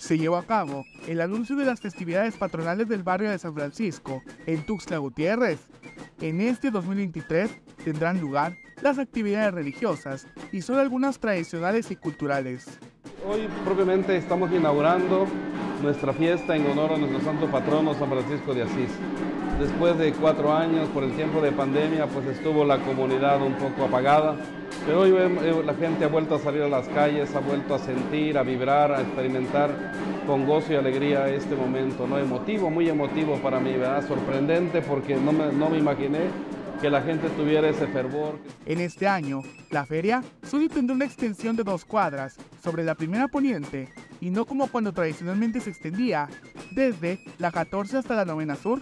se llevó a cabo el anuncio de las festividades patronales del barrio de San Francisco en Tuxtla Gutiérrez. En este 2023 tendrán lugar las actividades religiosas y son algunas tradicionales y culturales. Hoy propiamente estamos inaugurando nuestra fiesta en honor a nuestro santo patrono San Francisco de Asís. Después de cuatro años, por el tiempo de pandemia, pues estuvo la comunidad un poco apagada, pero hoy la gente ha vuelto a salir a las calles, ha vuelto a sentir, a vibrar, a experimentar con gozo y alegría este momento, ¿no? Emotivo, muy emotivo para mí, ¿verdad? Sorprendente porque no me, no me imaginé que la gente tuviera ese fervor. En este año, la feria solo tendrá una extensión de dos cuadras sobre la primera poniente y no como cuando tradicionalmente se extendía desde la 14 hasta la novena sur.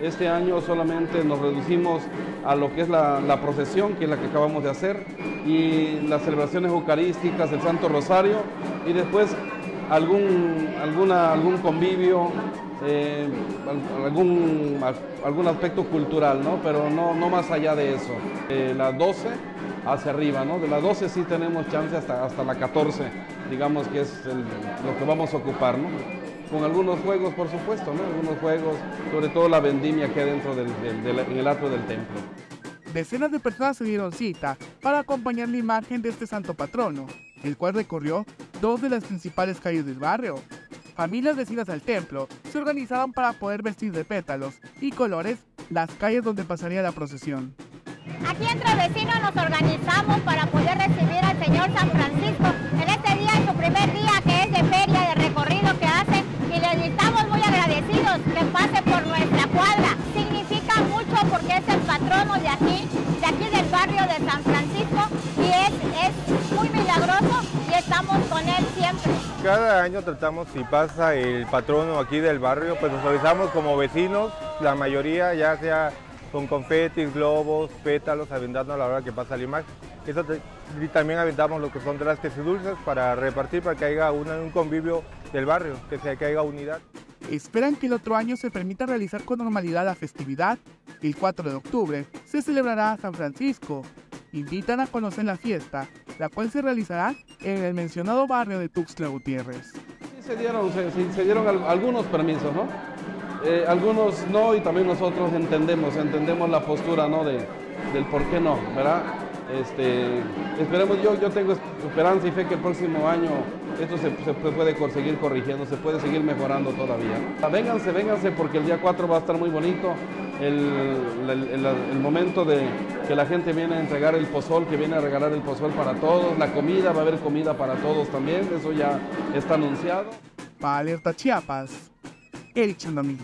Este año solamente nos reducimos a lo que es la, procesión, que es la que acabamos de hacer, y las celebraciones eucarísticas del Santo Rosario, y después algún, alguna, algún convivio, eh, algún, algún aspecto cultural, ¿no? pero no, no más allá de eso. De las 12 hacia arriba, ¿no? de las 12 sí tenemos chance hasta, hasta la 14, digamos que es lo que vamos a ocupar. ¿no? Con algunos juegos, por supuesto, ¿no? Algunos juegos, sobre todo la vendimia que hay dentro del, en el atrio del templo. Decenas de personas se dieron cita para acompañar la imagen de este santo patrono, el cual recorrió dos de las principales calles del barrio. Familias vecinas al templo se organizaban para poder vestir de pétalos y colores las calles donde pasaría la procesión. Aquí entre vecinos nos organizamos para poder recibir al Señor San Francisco en este día es, es muy milagroso y estamos con él siempre. Cada año tratamos, si pasa el patrono aquí del barrio, pues nos avisamos como vecinos, la mayoría ya sea con confetis, globos, pétalos, aventando a la hora que pasa la imagen. Eso y también aventamos lo que son trastes y dulces para repartir, para que haya un convivio del barrio, que, sea, que haya unidad. Esperan que el otro año se permita realizar con normalidad la festividad. El 4 de octubre se celebrará San Francisco. Invitan a conocer la fiesta, la cual se realizará en el mencionado barrio de Tuxtla Gutiérrez. Se dieron, se, algunos permisos, ¿no? Eh, algunos no y también nosotros entendemos, entendemos la postura ¿no? de, del por qué no, ¿verdad? Este, esperemos, yo, yo tengo esperanza y fe que el próximo año esto se, puede seguir corrigiendo, se puede seguir mejorando todavía. Vénganse, vénganse porque el día 4 va a estar muy bonito. El, momento de que la gente viene a entregar el pozol, que viene a regalar el pozol para todos, la comida, va a haber comida para todos también, eso ya está anunciado. Para Alerta Chiapas, Eric Chandomí.